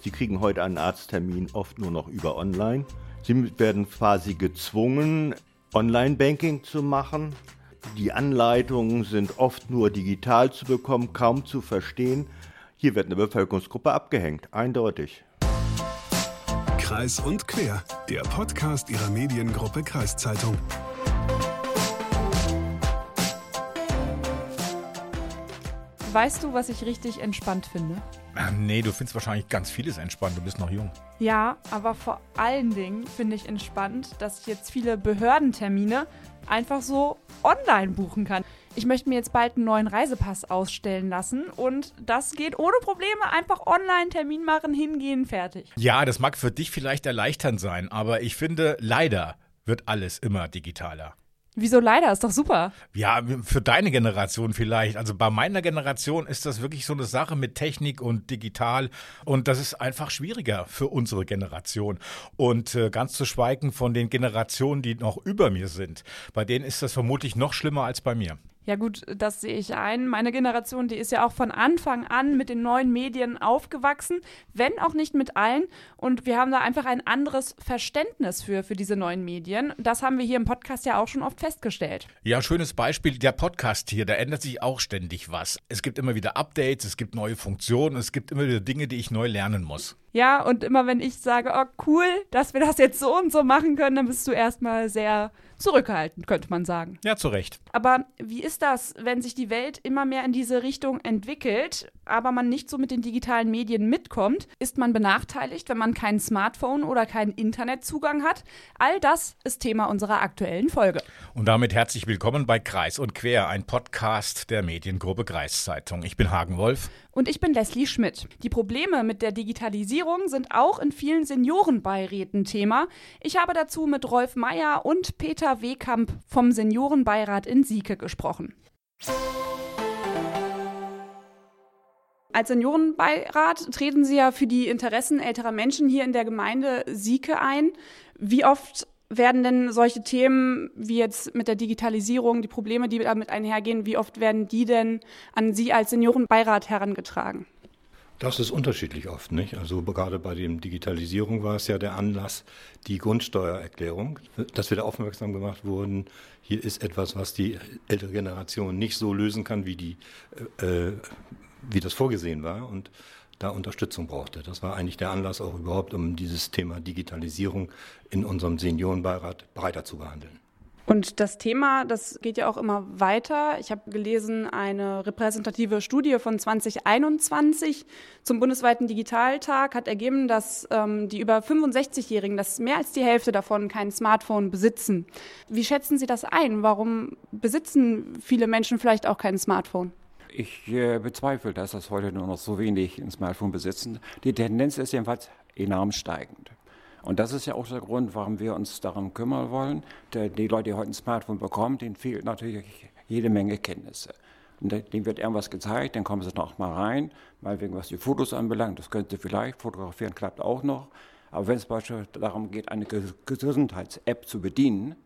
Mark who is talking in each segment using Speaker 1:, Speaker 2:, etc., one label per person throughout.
Speaker 1: Sie kriegen heute einen Arzttermin oft nur noch über online. Sie werden quasi gezwungen, Online-Banking zu machen. Die Anleitungen sind oft nur digital zu bekommen, kaum zu verstehen. Hier wird eine Bevölkerungsgruppe abgehängt, eindeutig.
Speaker 2: Kreis und Quer, der Podcast Ihrer Mediengruppe Kreiszeitung.
Speaker 3: Weißt du, was ich richtig entspannt finde?
Speaker 4: Ähm, nee, du findest wahrscheinlich ganz vieles entspannt. Du bist noch jung.
Speaker 3: Ja, aber vor allen Dingen finde ich entspannt, dass ich jetzt viele Behördentermine einfach so online buchen kann. Ich möchte mir jetzt bald einen neuen Reisepass ausstellen lassen und das geht ohne Probleme. Einfach online Termin machen, hingehen, fertig.
Speaker 4: Ja, das mag für dich vielleicht erleichternd sein, aber ich finde, leider wird alles immer digitaler.
Speaker 3: Wieso leider? Ist doch super.
Speaker 4: Ja, für deine Generation vielleicht. Also bei meiner Generation ist das wirklich so eine Sache mit Technik und digital. Und das ist einfach schwieriger für unsere Generation. Und äh, ganz zu schweigen von den Generationen, die noch über mir sind. Bei denen ist das vermutlich noch schlimmer als bei mir.
Speaker 3: Ja gut, das sehe ich ein. Meine Generation, die ist ja auch von Anfang an mit den neuen Medien aufgewachsen, wenn auch nicht mit allen. Und wir haben da einfach ein anderes Verständnis für, für diese neuen Medien. Das haben wir hier im Podcast ja auch schon oft festgestellt.
Speaker 4: Ja, schönes Beispiel, der Podcast hier, da ändert sich auch ständig was. Es gibt immer wieder Updates, es gibt neue Funktionen, es gibt immer wieder Dinge, die ich neu lernen muss.
Speaker 3: Ja, und immer wenn ich sage, oh cool, dass wir das jetzt so und so machen können, dann bist du erstmal sehr zurückhaltend, könnte man sagen.
Speaker 4: Ja, zu Recht.
Speaker 3: Aber wie ist das, wenn sich die Welt immer mehr in diese Richtung entwickelt, aber man nicht so mit den digitalen Medien mitkommt? Ist man benachteiligt, wenn man kein Smartphone oder keinen Internetzugang hat? All das ist Thema unserer aktuellen Folge.
Speaker 4: Und damit herzlich willkommen bei Kreis und Quer, ein Podcast der Mediengruppe Kreiszeitung. Ich bin Hagen Wolf.
Speaker 3: Und ich bin Leslie Schmidt. Die Probleme mit der Digitalisierung sind auch in vielen Seniorenbeiräten Thema. Ich habe dazu mit Rolf Meyer und Peter Wehkamp vom Seniorenbeirat in Sieke gesprochen. Als Seniorenbeirat treten Sie ja für die Interessen älterer Menschen hier in der Gemeinde Sieke ein. Wie oft werden denn solche Themen wie jetzt mit der Digitalisierung, die Probleme, die damit einhergehen, wie oft werden die denn an Sie als Seniorenbeirat herangetragen?
Speaker 5: Das ist unterschiedlich oft, nicht? Also gerade bei der Digitalisierung war es ja der Anlass, die Grundsteuererklärung, dass wir da aufmerksam gemacht wurden. Hier ist etwas, was die ältere Generation nicht so lösen kann, wie die, äh, wie das vorgesehen war. Und da Unterstützung brauchte. Das war eigentlich der Anlass auch überhaupt, um dieses Thema Digitalisierung in unserem Seniorenbeirat breiter zu behandeln.
Speaker 3: Und das Thema, das geht ja auch immer weiter. Ich habe gelesen, eine repräsentative Studie von 2021 zum bundesweiten Digitaltag hat ergeben, dass ähm, die über 65-Jährigen, dass mehr als die Hälfte davon kein Smartphone besitzen. Wie schätzen Sie das ein? Warum besitzen viele Menschen vielleicht auch kein Smartphone?
Speaker 6: Ich äh, bezweifle, dass das heute nur noch so wenig ein Smartphone besitzen. Die Tendenz ist jedenfalls enorm steigend. Und das ist ja auch der Grund, warum wir uns darum kümmern wollen. Die Leute, die heute ein Smartphone bekommen, denen fehlt natürlich jede Menge Kenntnisse. Und denen wird irgendwas gezeigt, dann kommen sie noch mal rein, mal wegen was die Fotos anbelangt, das könnte vielleicht, fotografieren klappt auch noch. Aber wenn es beispielsweise darum geht, eine Gesundheits-App zu bedienen,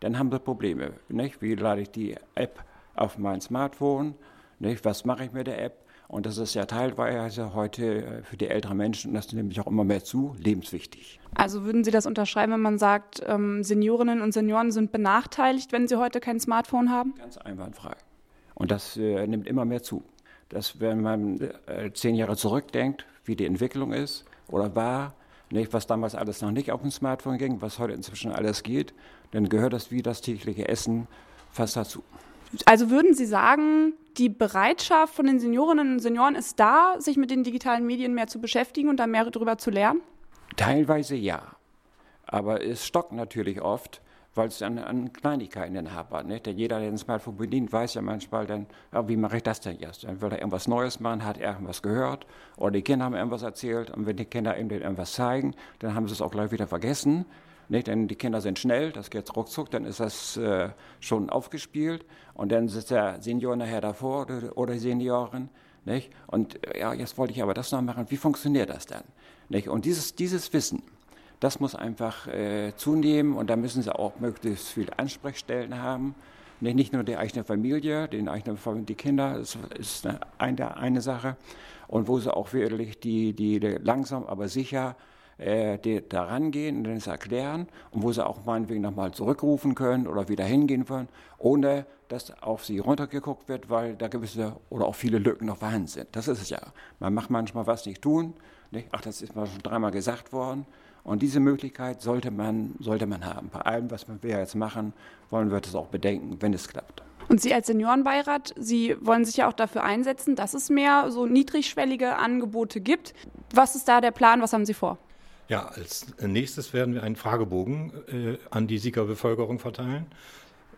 Speaker 6: dann haben wir Probleme. Nicht? Wie lade ich die App auf mein Smartphone? Nicht? Was mache ich mit der App? Und das ist ja teilweise heute äh, für die älteren Menschen, und das nimmt auch immer mehr zu, lebenswichtig.
Speaker 3: Also würden Sie das unterschreiben, wenn man sagt, ähm, Seniorinnen und Senioren sind benachteiligt, wenn sie heute kein Smartphone haben?
Speaker 6: Ganz einwandfrei. Und das äh, nimmt immer mehr zu. Dass, wenn man äh, zehn Jahre zurückdenkt, wie die Entwicklung ist oder war, nicht, was damals alles noch nicht auf dem Smartphone ging, was heute inzwischen alles geht, dann gehört das wie das tägliche Essen fast dazu.
Speaker 3: Also würden Sie sagen, die Bereitschaft von den Seniorinnen und Senioren ist da, sich mit den digitalen Medien mehr zu beschäftigen und da mehr darüber zu lernen?
Speaker 6: Teilweise ja. Aber es stockt natürlich oft, weil es an, an Kleinigkeiten hapert. Nicht? Denn jeder, der ein Smartphone bedient, weiß ja manchmal dann, ja, wie mache ich das denn jetzt? Dann will er irgendwas Neues machen, hat er irgendwas gehört oder die Kinder haben irgendwas erzählt und wenn die Kinder ihm irgendwas zeigen, dann haben sie es auch gleich wieder vergessen. Nicht? Denn die Kinder sind schnell, das geht ruckzuck, dann ist das äh, schon aufgespielt und dann sitzt der Senior nachher davor oder, die Seniorin. Nicht? Und ja, jetzt wollte ich aber das noch machen. Wie funktioniert das dann? Nicht? Und dieses, dieses Wissen, das muss einfach äh, zunehmen und da müssen sie auch möglichst viele Ansprechstellen haben. Nicht nur die eigene Familie, den eigenen, die Kinder, das ist eine, eine Sache. Und wo sie auch wirklich die, die, die langsam, aber sicher äh, da rangehen und das erklären und wo sie auch meinetwegen nochmal zurückrufen können oder wieder hingehen können, ohne dass auf sie runtergeguckt wird, weil da gewisse oder auch viele Lücken noch vorhanden sind. Das ist es ja. Man macht manchmal was nicht tun. Nicht? Ach, das ist mal schon dreimal gesagt worden. Und diese Möglichkeit sollte man, sollte man haben. Bei allem, was wir jetzt machen, wollen wir das auch bedenken, wenn es klappt.
Speaker 3: Und Sie als Seniorenbeirat, Sie wollen sich ja auch dafür einsetzen, dass es mehr so niedrigschwellige Angebote gibt. Was ist da der Plan? Was haben Sie vor?
Speaker 5: Ja, als nächstes werden wir einen Fragebogen äh, an die Siegerbevölkerung verteilen.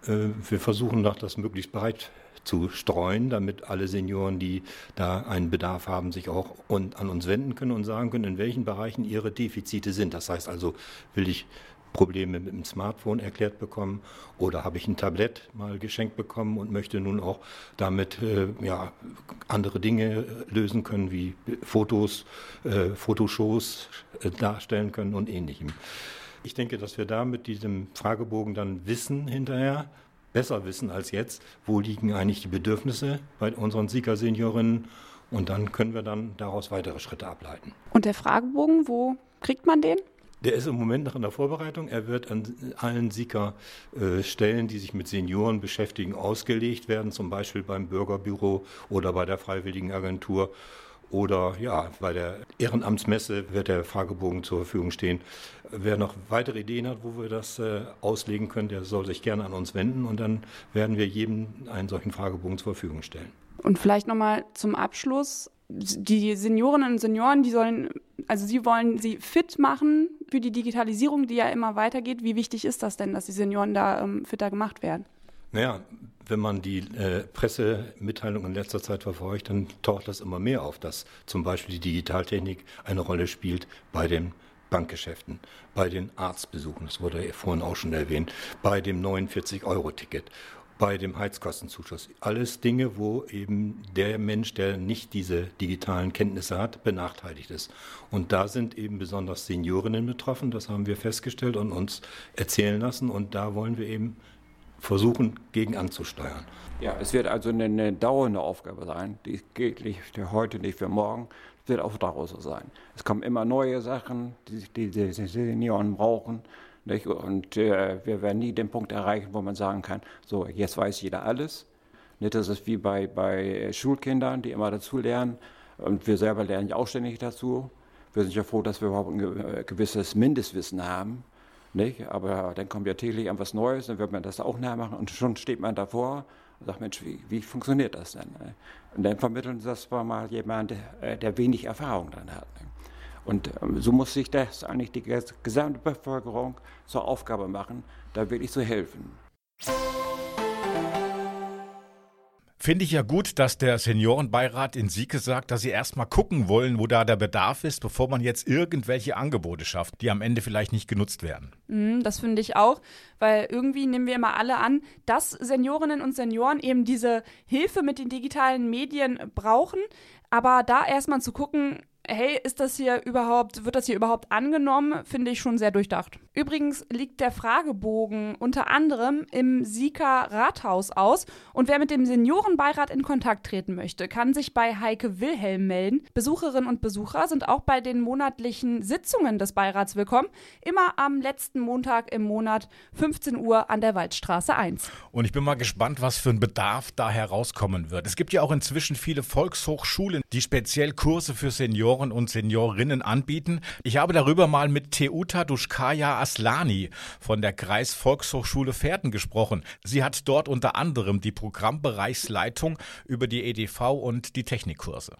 Speaker 5: Äh, wir versuchen das möglichst breit zu streuen, damit alle Senioren, die da einen Bedarf haben, sich auch und an uns wenden können und sagen können, in welchen Bereichen ihre Defizite sind. Das heißt also, will ich Probleme mit dem Smartphone erklärt bekommen oder habe ich ein Tablett mal geschenkt bekommen und möchte nun auch damit äh, ja, andere Dinge lösen können, wie Fotos, äh, Fotoshows äh, darstellen können und ähnlichem. Ich denke, dass wir da mit diesem Fragebogen dann wissen hinterher, besser wissen als jetzt, wo liegen eigentlich die Bedürfnisse bei unseren Sieger-Seniorinnen und dann können wir dann daraus weitere Schritte ableiten.
Speaker 3: Und der Fragebogen, wo kriegt man den?
Speaker 5: Der ist im Moment noch in der Vorbereitung. Er wird an allen Sieger-Stellen, die sich mit Senioren beschäftigen, ausgelegt werden, zum Beispiel beim Bürgerbüro oder bei der Freiwilligen Agentur oder ja, bei der Ehrenamtsmesse wird der Fragebogen zur Verfügung stehen. Wer noch weitere Ideen hat, wo wir das äh, auslegen können, der soll sich gerne an uns wenden und dann werden wir jedem einen solchen Fragebogen zur Verfügung stellen.
Speaker 3: Und vielleicht nochmal zum Abschluss. Die Seniorinnen und Senioren, die sollen, also Sie wollen sie fit machen für die Digitalisierung, die ja immer weitergeht. Wie wichtig ist das denn, dass die Senioren da ähm, fitter gemacht werden?
Speaker 5: Naja, wenn man die äh, Pressemitteilung in letzter Zeit verfolgt, dann taucht das immer mehr auf, dass zum Beispiel die Digitaltechnik eine Rolle spielt bei den Bankgeschäften, bei den Arztbesuchen, das wurde ja vorhin auch schon erwähnt, bei dem 49-Euro-Ticket, bei dem Heizkostenzuschuss. Alles Dinge, wo eben der Mensch, der nicht diese digitalen Kenntnisse hat, benachteiligt ist. Und da sind eben besonders Seniorinnen betroffen, das haben wir festgestellt und uns erzählen lassen. Und da wollen wir eben versuchen, gegen anzusteuern.
Speaker 6: Ja, es wird also eine, eine dauernde Aufgabe sein. Die geht nicht für heute, nicht für morgen. Es wird auch daraus so sein. Es kommen immer neue Sachen, die die, die Senioren brauchen. Nicht? Und äh, wir werden nie den Punkt erreichen, wo man sagen kann, so, jetzt weiß jeder alles. Nicht, das ist wie bei, bei Schulkindern, die immer dazu lernen. Und wir selber lernen ja auch ständig dazu. Wir sind ja froh, dass wir überhaupt ein gewisses Mindestwissen haben. Nicht? Aber dann kommt ja täglich etwas Neues, dann wird man das auch nachmachen und schon steht man davor und sagt, Mensch, wie, wie funktioniert das denn? Und dann vermitteln sie das mal jemand, der, der wenig Erfahrung dann hat. Und ähm, so muss sich das eigentlich die gesamte Bevölkerung zur Aufgabe machen, da wirklich zu helfen.
Speaker 4: Finde ich ja gut, dass der Seniorenbeirat in Sieke sagt, dass sie erstmal gucken wollen, wo da der Bedarf ist, bevor man jetzt irgendwelche Angebote schafft, die am Ende vielleicht nicht genutzt werden.
Speaker 3: Mm, das finde ich auch, weil irgendwie nehmen wir immer alle an, dass Seniorinnen und Senioren eben diese Hilfe mit den digitalen Medien brauchen. Aber da erstmal zu gucken, hey, ist das hier überhaupt, wird das hier überhaupt angenommen, finde ich schon sehr durchdacht. Übrigens liegt der Fragebogen unter anderem im Sika Rathaus aus und wer mit dem Seniorenbeirat in Kontakt treten möchte, kann sich bei Heike Wilhelm melden. Besucherinnen und Besucher sind auch bei den monatlichen Sitzungen des Beirats willkommen, immer am letzten Montag im Monat 15 Uhr an der Waldstraße 1.
Speaker 4: Und ich bin mal gespannt, was für ein Bedarf da herauskommen wird. Es gibt ja auch inzwischen viele Volkshochschulen, die speziell Kurse für Senioren Senioren und Seniorinnen anbieten. Ich habe darüber mal mit Teuta Duschkaya Aslani von der Kreisvolkshochschule Pferden gesprochen. Sie hat dort unter anderem die Programmbereichsleitung über die EDV und die Technikkurse.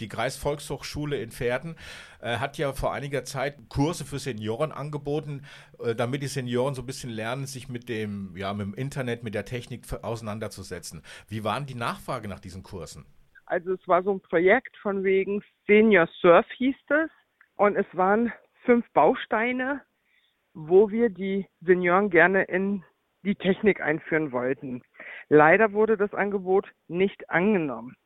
Speaker 4: Die Kreisvolkshochschule in Pferden äh, hat ja vor einiger Zeit Kurse für Senioren angeboten, äh, damit die Senioren so ein bisschen lernen, sich mit dem, ja, mit dem Internet, mit der Technik auseinanderzusetzen. Wie waren die Nachfrage nach diesen Kursen?
Speaker 7: Also es war so ein Projekt von wegen Senior Surf hieß es. Und es waren fünf Bausteine, wo wir die Senioren gerne in die Technik einführen wollten. Leider wurde das Angebot nicht angenommen.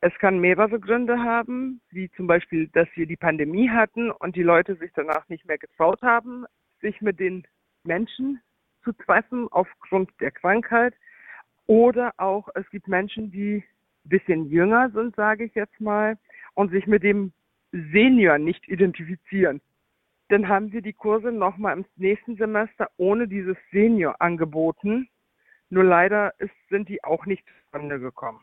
Speaker 7: Es kann mehrere Gründe haben, wie zum Beispiel, dass wir die Pandemie hatten und die Leute sich danach nicht mehr getraut haben, sich mit den Menschen anzutreffen aufgrund der Krankheit. Oder auch, es gibt Menschen, die ein bisschen jünger sind, sage ich jetzt mal, und sich mit dem Senior nicht identifizieren. Dann haben wir die Kurse nochmal im nächsten Semester ohne dieses Senior angeboten. Nur leider ist, sind die auch nicht zustande gekommen.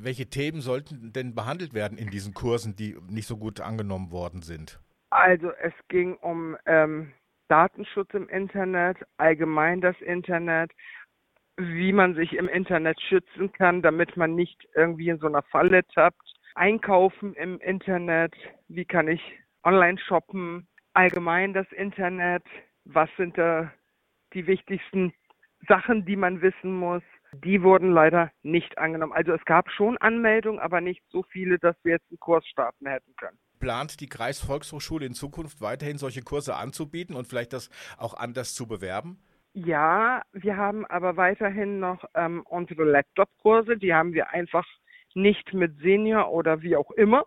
Speaker 4: Welche Themen sollten denn behandelt werden in diesen Kursen, die nicht so gut angenommen worden sind?
Speaker 7: Also es ging um ähm, Datenschutz im Internet, allgemein das Internet, wie man sich im Internet schützen kann, damit man nicht irgendwie in so einer Falle tappt. Einkaufen im Internet, wie kann ich online shoppen, allgemein das Internet, was sind da die wichtigsten Sachen, die man wissen muss. Die wurden leider nicht angenommen. Also es gab schon Anmeldungen, aber nicht so viele, dass wir jetzt einen Kurs starten hätten können.
Speaker 4: Plant die Kreisvolkshochschule in Zukunft weiterhin solche Kurse anzubieten und vielleicht das auch anders zu bewerben?
Speaker 7: Ja, wir haben aber weiterhin noch ähm, unsere Laptop-Kurse. Die haben wir einfach nicht mit Senior oder wie auch immer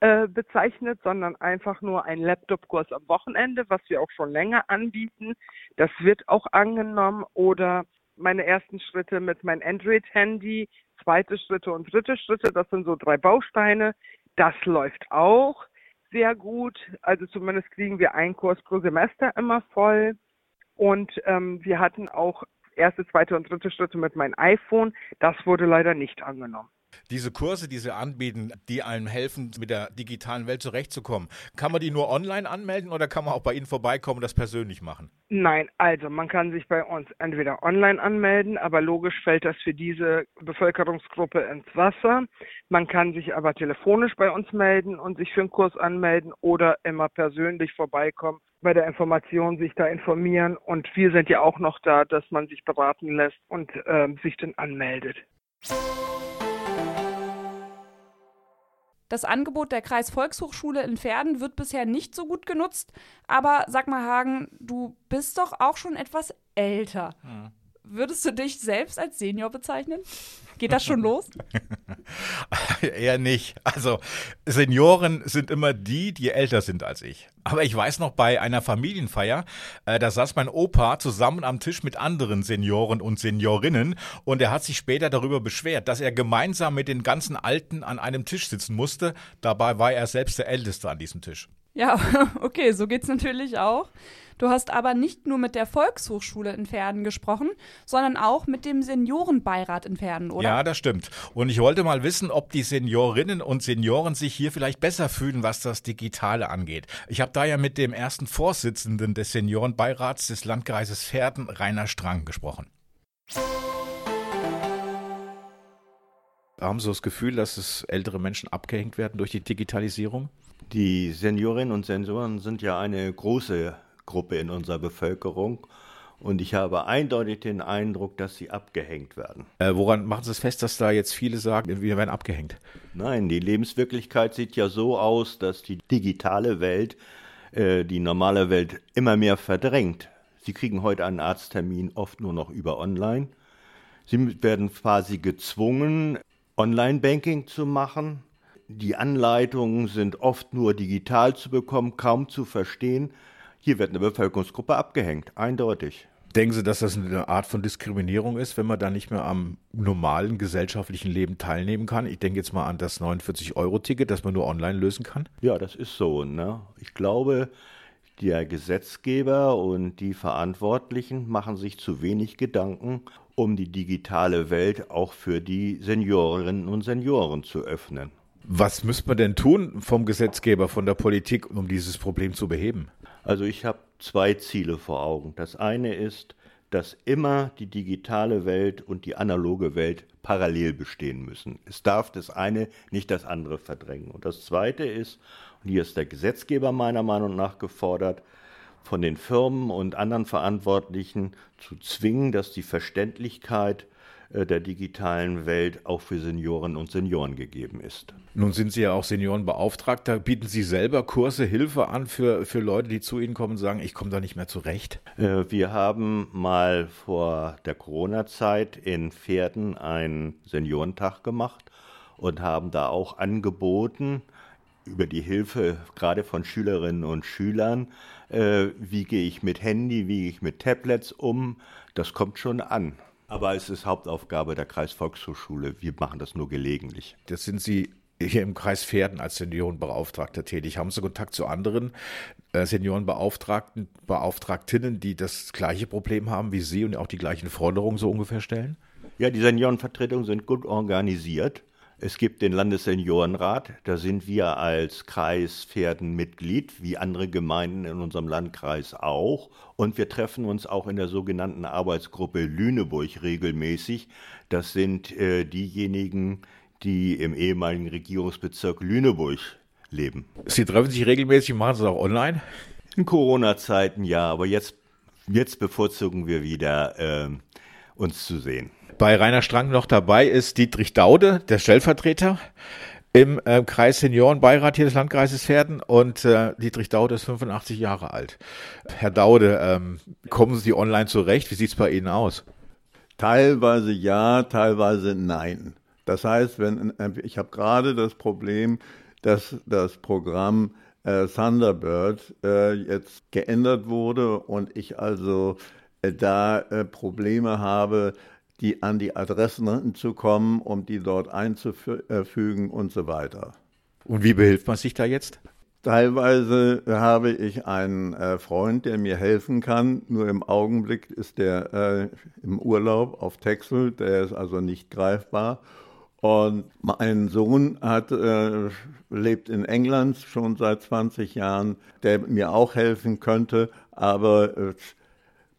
Speaker 7: äh, bezeichnet, sondern einfach nur ein Laptop-Kurs am Wochenende, was wir auch schon länger anbieten. Das wird auch angenommen oder meine ersten Schritte mit meinem Android-Handy, zweite Schritte und dritte Schritte. Das sind so drei Bausteine. Das läuft auch sehr gut. Also zumindest kriegen wir einen Kurs pro Semester immer voll. Und ähm, wir hatten auch erste, zweite und dritte Schritte mit meinem iPhone. Das wurde leider nicht angenommen.
Speaker 4: Diese Kurse, die Sie anbieten, die einem helfen, mit der digitalen Welt zurechtzukommen, kann man die nur online anmelden oder kann man auch bei Ihnen vorbeikommen und das persönlich machen?
Speaker 7: Nein, also man kann sich bei uns entweder online anmelden, aber logisch fällt das für diese Bevölkerungsgruppe ins Wasser. Man kann sich aber telefonisch bei uns melden und sich für einen Kurs anmelden oder immer persönlich vorbeikommen bei der Information sich da informieren und wir sind ja auch noch da, dass man sich beraten lässt und äh, sich dann anmeldet.
Speaker 3: Das Angebot der Kreisvolkshochschule in Pferden wird bisher nicht so gut genutzt. Aber sag mal, Hagen, du bist doch auch schon etwas älter. Hm. Würdest du dich selbst als Senior bezeichnen? Geht das schon los?
Speaker 4: Eher nicht. Also Senioren sind immer die, die älter sind als ich. Aber ich weiß noch bei einer Familienfeier, äh, da saß mein Opa zusammen am Tisch mit anderen Senioren und Seniorinnen und er hat sich später darüber beschwert, dass er gemeinsam mit den ganzen Alten an einem Tisch sitzen musste. Dabei war er selbst der Älteste an diesem Tisch.
Speaker 3: Ja, okay, so geht's natürlich auch. Du hast aber nicht nur mit der Volkshochschule in Pferden gesprochen, sondern auch mit dem Seniorenbeirat in Pferden, oder?
Speaker 4: Ja, das stimmt. Und ich wollte mal wissen, ob die Seniorinnen und Senioren sich hier vielleicht besser fühlen, was das Digitale angeht. Ich habe da ja mit dem ersten Vorsitzenden des Seniorenbeirats des Landkreises Pferden, Rainer Strang, gesprochen. Haben Sie das Gefühl, dass es ältere Menschen abgehängt werden durch die Digitalisierung?
Speaker 1: Die Seniorinnen und Senioren sind ja eine große Gruppe in unserer Bevölkerung. Und ich habe eindeutig den Eindruck, dass sie abgehängt werden.
Speaker 4: Äh, woran machen Sie es fest, dass da jetzt viele sagen, wir werden abgehängt?
Speaker 1: Nein, die Lebenswirklichkeit sieht ja so aus, dass die digitale Welt äh, die normale Welt immer mehr verdrängt. Sie kriegen heute einen Arzttermin oft nur noch über Online. Sie werden quasi gezwungen, Online-Banking zu machen. Die Anleitungen sind oft nur digital zu bekommen, kaum zu verstehen. Hier wird eine Bevölkerungsgruppe abgehängt, eindeutig.
Speaker 4: Denken Sie, dass das eine Art von Diskriminierung ist, wenn man da nicht mehr am normalen gesellschaftlichen Leben teilnehmen kann? Ich denke jetzt mal an das 49-Euro-Ticket, das man nur online lösen kann.
Speaker 1: Ja, das ist so. Ne? Ich glaube, der Gesetzgeber und die Verantwortlichen machen sich zu wenig Gedanken, um die digitale Welt auch für die Seniorinnen und Senioren zu öffnen.
Speaker 4: Was müsste man denn tun vom Gesetzgeber, von der Politik, um dieses Problem zu beheben?
Speaker 1: Also ich habe zwei Ziele vor Augen. Das eine ist, dass immer die digitale Welt und die analoge Welt parallel bestehen müssen. Es darf das eine nicht das andere verdrängen. Und das zweite ist, und hier ist der Gesetzgeber meiner Meinung nach gefordert, von den Firmen und anderen Verantwortlichen zu zwingen, dass die Verständlichkeit der digitalen Welt auch für Senioren und Senioren gegeben ist.
Speaker 4: Nun sind Sie ja auch Seniorenbeauftragter. Bieten Sie selber Kurse, Hilfe an für, für Leute, die zu Ihnen kommen und sagen, ich komme da nicht mehr zurecht?
Speaker 1: Äh, wir haben mal vor der Corona-Zeit in Pferden einen Seniorentag gemacht und haben da auch angeboten, über die Hilfe gerade von Schülerinnen und Schülern. Äh, wie gehe ich mit Handy, wie gehe ich mit Tablets um? Das kommt schon an. Aber es ist Hauptaufgabe der Kreisvolkshochschule. Wir machen das nur gelegentlich.
Speaker 4: Das sind Sie hier im Kreis Pferden als Seniorenbeauftragter tätig. Haben Sie Kontakt zu anderen äh, Seniorenbeauftragten, Beauftragtinnen, die das gleiche Problem haben wie Sie und auch die gleichen Forderungen so ungefähr stellen?
Speaker 1: Ja, die Seniorenvertretungen sind gut organisiert. Es gibt den Landesseniorenrat, da sind wir als Kreis Pferden Mitglied, wie andere Gemeinden in unserem Landkreis auch. Und wir treffen uns auch in der sogenannten Arbeitsgruppe Lüneburg regelmäßig. Das sind äh, diejenigen, die im ehemaligen Regierungsbezirk Lüneburg leben.
Speaker 4: Sie treffen sich regelmäßig, machen Sie es auch online?
Speaker 1: In Corona-Zeiten ja, aber jetzt, jetzt bevorzugen wir wieder, äh, uns zu sehen.
Speaker 4: Bei Rainer Strang noch dabei ist Dietrich Daude, der Stellvertreter im äh, Kreis Seniorenbeirat hier des Landkreises Pferden und äh, Dietrich Daude ist 85 Jahre alt. Herr Daude, ähm, kommen Sie online zurecht? Wie sieht es bei Ihnen aus?
Speaker 8: Teilweise ja, teilweise nein. Das heißt, wenn äh, ich habe gerade das Problem, dass das Programm äh, Thunderbird äh, jetzt geändert wurde und ich also äh, da äh, Probleme habe, die an die Adressen zu kommen, um die dort einzufügen und so weiter.
Speaker 4: Und wie behilft man sich da jetzt?
Speaker 8: Teilweise habe ich einen äh, Freund, der mir helfen kann. Nur im Augenblick ist der äh, im Urlaub auf Texel, der ist also nicht greifbar. Und mein Sohn hat, äh, lebt in England schon seit 20 Jahren, der mir auch helfen könnte, aber äh,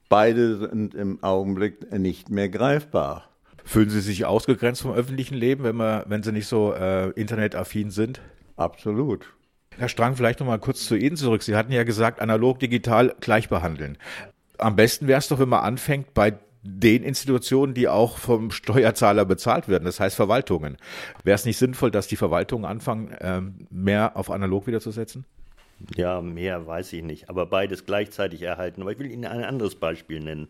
Speaker 8: Beide sind im Augenblick nicht mehr greifbar.
Speaker 4: Fühlen Sie sich ausgegrenzt vom öffentlichen Leben, wenn, man, wenn Sie nicht so äh, internetaffin sind?
Speaker 8: Absolut.
Speaker 4: Herr Strang, vielleicht noch mal kurz zu Ihnen zurück. Sie hatten ja gesagt, analog, digital gleich behandeln. Am besten wäre es doch, wenn man anfängt bei den Institutionen, die auch vom Steuerzahler bezahlt werden, das heißt Verwaltungen. Wäre es nicht sinnvoll, dass die Verwaltungen anfangen, ähm, mehr auf analog wieder zu setzen?
Speaker 1: Ja, mehr weiß ich nicht, aber beides gleichzeitig erhalten. Aber ich will Ihnen ein anderes Beispiel nennen.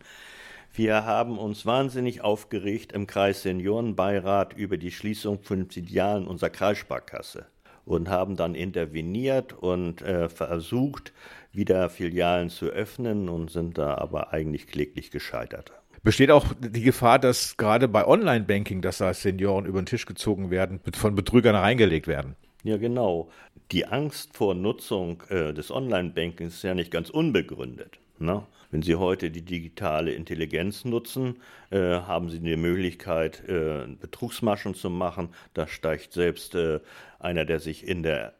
Speaker 1: Wir haben uns wahnsinnig aufgeregt im Kreis Seniorenbeirat über die Schließung von Filialen unserer Kreissparkasse und haben dann interveniert und äh, versucht, wieder Filialen zu öffnen und sind da aber eigentlich kläglich gescheitert.
Speaker 4: Besteht auch die Gefahr, dass gerade bei Online-Banking, dass da Senioren über den Tisch gezogen werden, von Betrügern reingelegt werden?
Speaker 1: Ja, genau. Die Angst vor Nutzung äh, des Online-Bankings ist ja nicht ganz unbegründet. Ne? Wenn Sie heute die digitale Intelligenz nutzen, äh, haben Sie die Möglichkeit, äh, Betrugsmaschen zu machen. Da steigt selbst äh, einer, der sich in der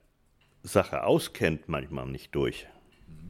Speaker 1: Sache auskennt, manchmal nicht durch.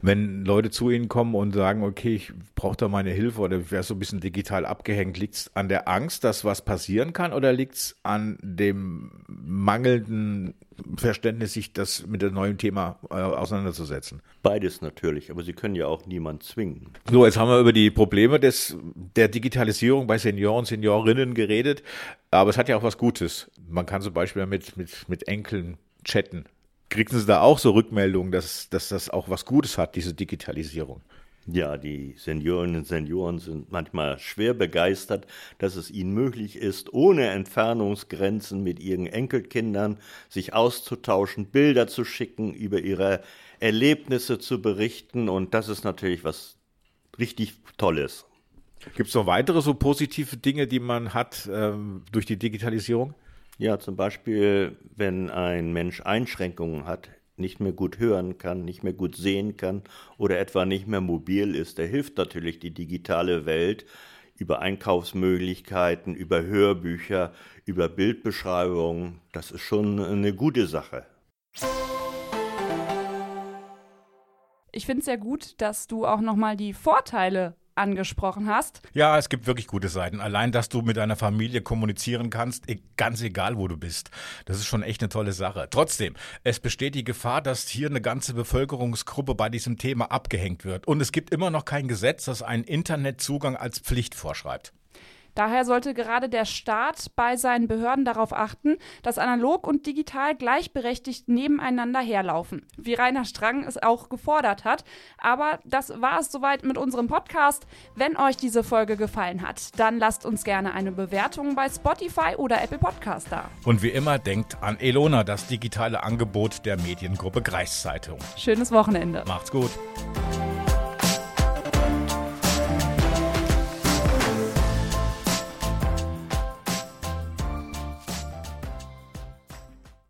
Speaker 4: Wenn Leute zu Ihnen kommen und sagen, okay, ich brauche da meine Hilfe oder ich wäre so ein bisschen digital abgehängt, liegt es an der Angst, dass was passieren kann oder liegt es an dem mangelnden Verständnis, sich das mit dem neuen Thema äh, auseinanderzusetzen?
Speaker 1: Beides natürlich, aber Sie können ja auch niemand zwingen.
Speaker 4: So, jetzt haben wir über die Probleme des, der Digitalisierung bei Senioren, Seniorinnen geredet, aber es hat ja auch was Gutes. Man kann zum Beispiel mit, mit, mit Enkeln chatten Kriegen Sie da auch so Rückmeldungen, dass, dass das auch was Gutes hat, diese Digitalisierung?
Speaker 1: Ja, die Seniorinnen und Senioren sind manchmal schwer begeistert, dass es ihnen möglich ist, ohne Entfernungsgrenzen mit ihren Enkelkindern sich auszutauschen, Bilder zu schicken, über ihre Erlebnisse zu berichten. Und das ist natürlich was richtig Tolles.
Speaker 4: Gibt es noch weitere so positive Dinge, die man hat ähm, durch die Digitalisierung?
Speaker 1: Ja, zum Beispiel, wenn ein Mensch Einschränkungen hat, nicht mehr gut hören kann, nicht mehr gut sehen kann oder etwa nicht mehr mobil ist, da hilft natürlich die digitale Welt über Einkaufsmöglichkeiten, über Hörbücher, über Bildbeschreibungen. Das ist schon eine gute Sache.
Speaker 3: Ich finde es sehr gut, dass du auch nochmal die Vorteile angesprochen hast.
Speaker 4: Ja, es gibt wirklich gute Seiten. Allein, dass du mit deiner Familie kommunizieren kannst, e-, ganz egal, wo du bist. Das ist schon echt eine tolle Sache. Trotzdem, es besteht die Gefahr, dass hier eine ganze Bevölkerungsgruppe bei diesem Thema abgehängt wird. Und es gibt immer noch kein Gesetz, das einen Internetzugang als Pflicht vorschreibt.
Speaker 3: Daher sollte gerade der Staat bei seinen Behörden darauf achten, dass analog und digital gleichberechtigt nebeneinander herlaufen, wie Rainer Strang es auch gefordert hat. Aber das war es soweit mit unserem Podcast. Wenn euch diese Folge gefallen hat, dann lasst uns gerne eine Bewertung bei Spotify oder Apple Podcast da.
Speaker 4: Und wie immer denkt an Elona, das digitale Angebot der Mediengruppe Kreiszeitung.
Speaker 3: Schönes Wochenende.
Speaker 4: Macht's gut.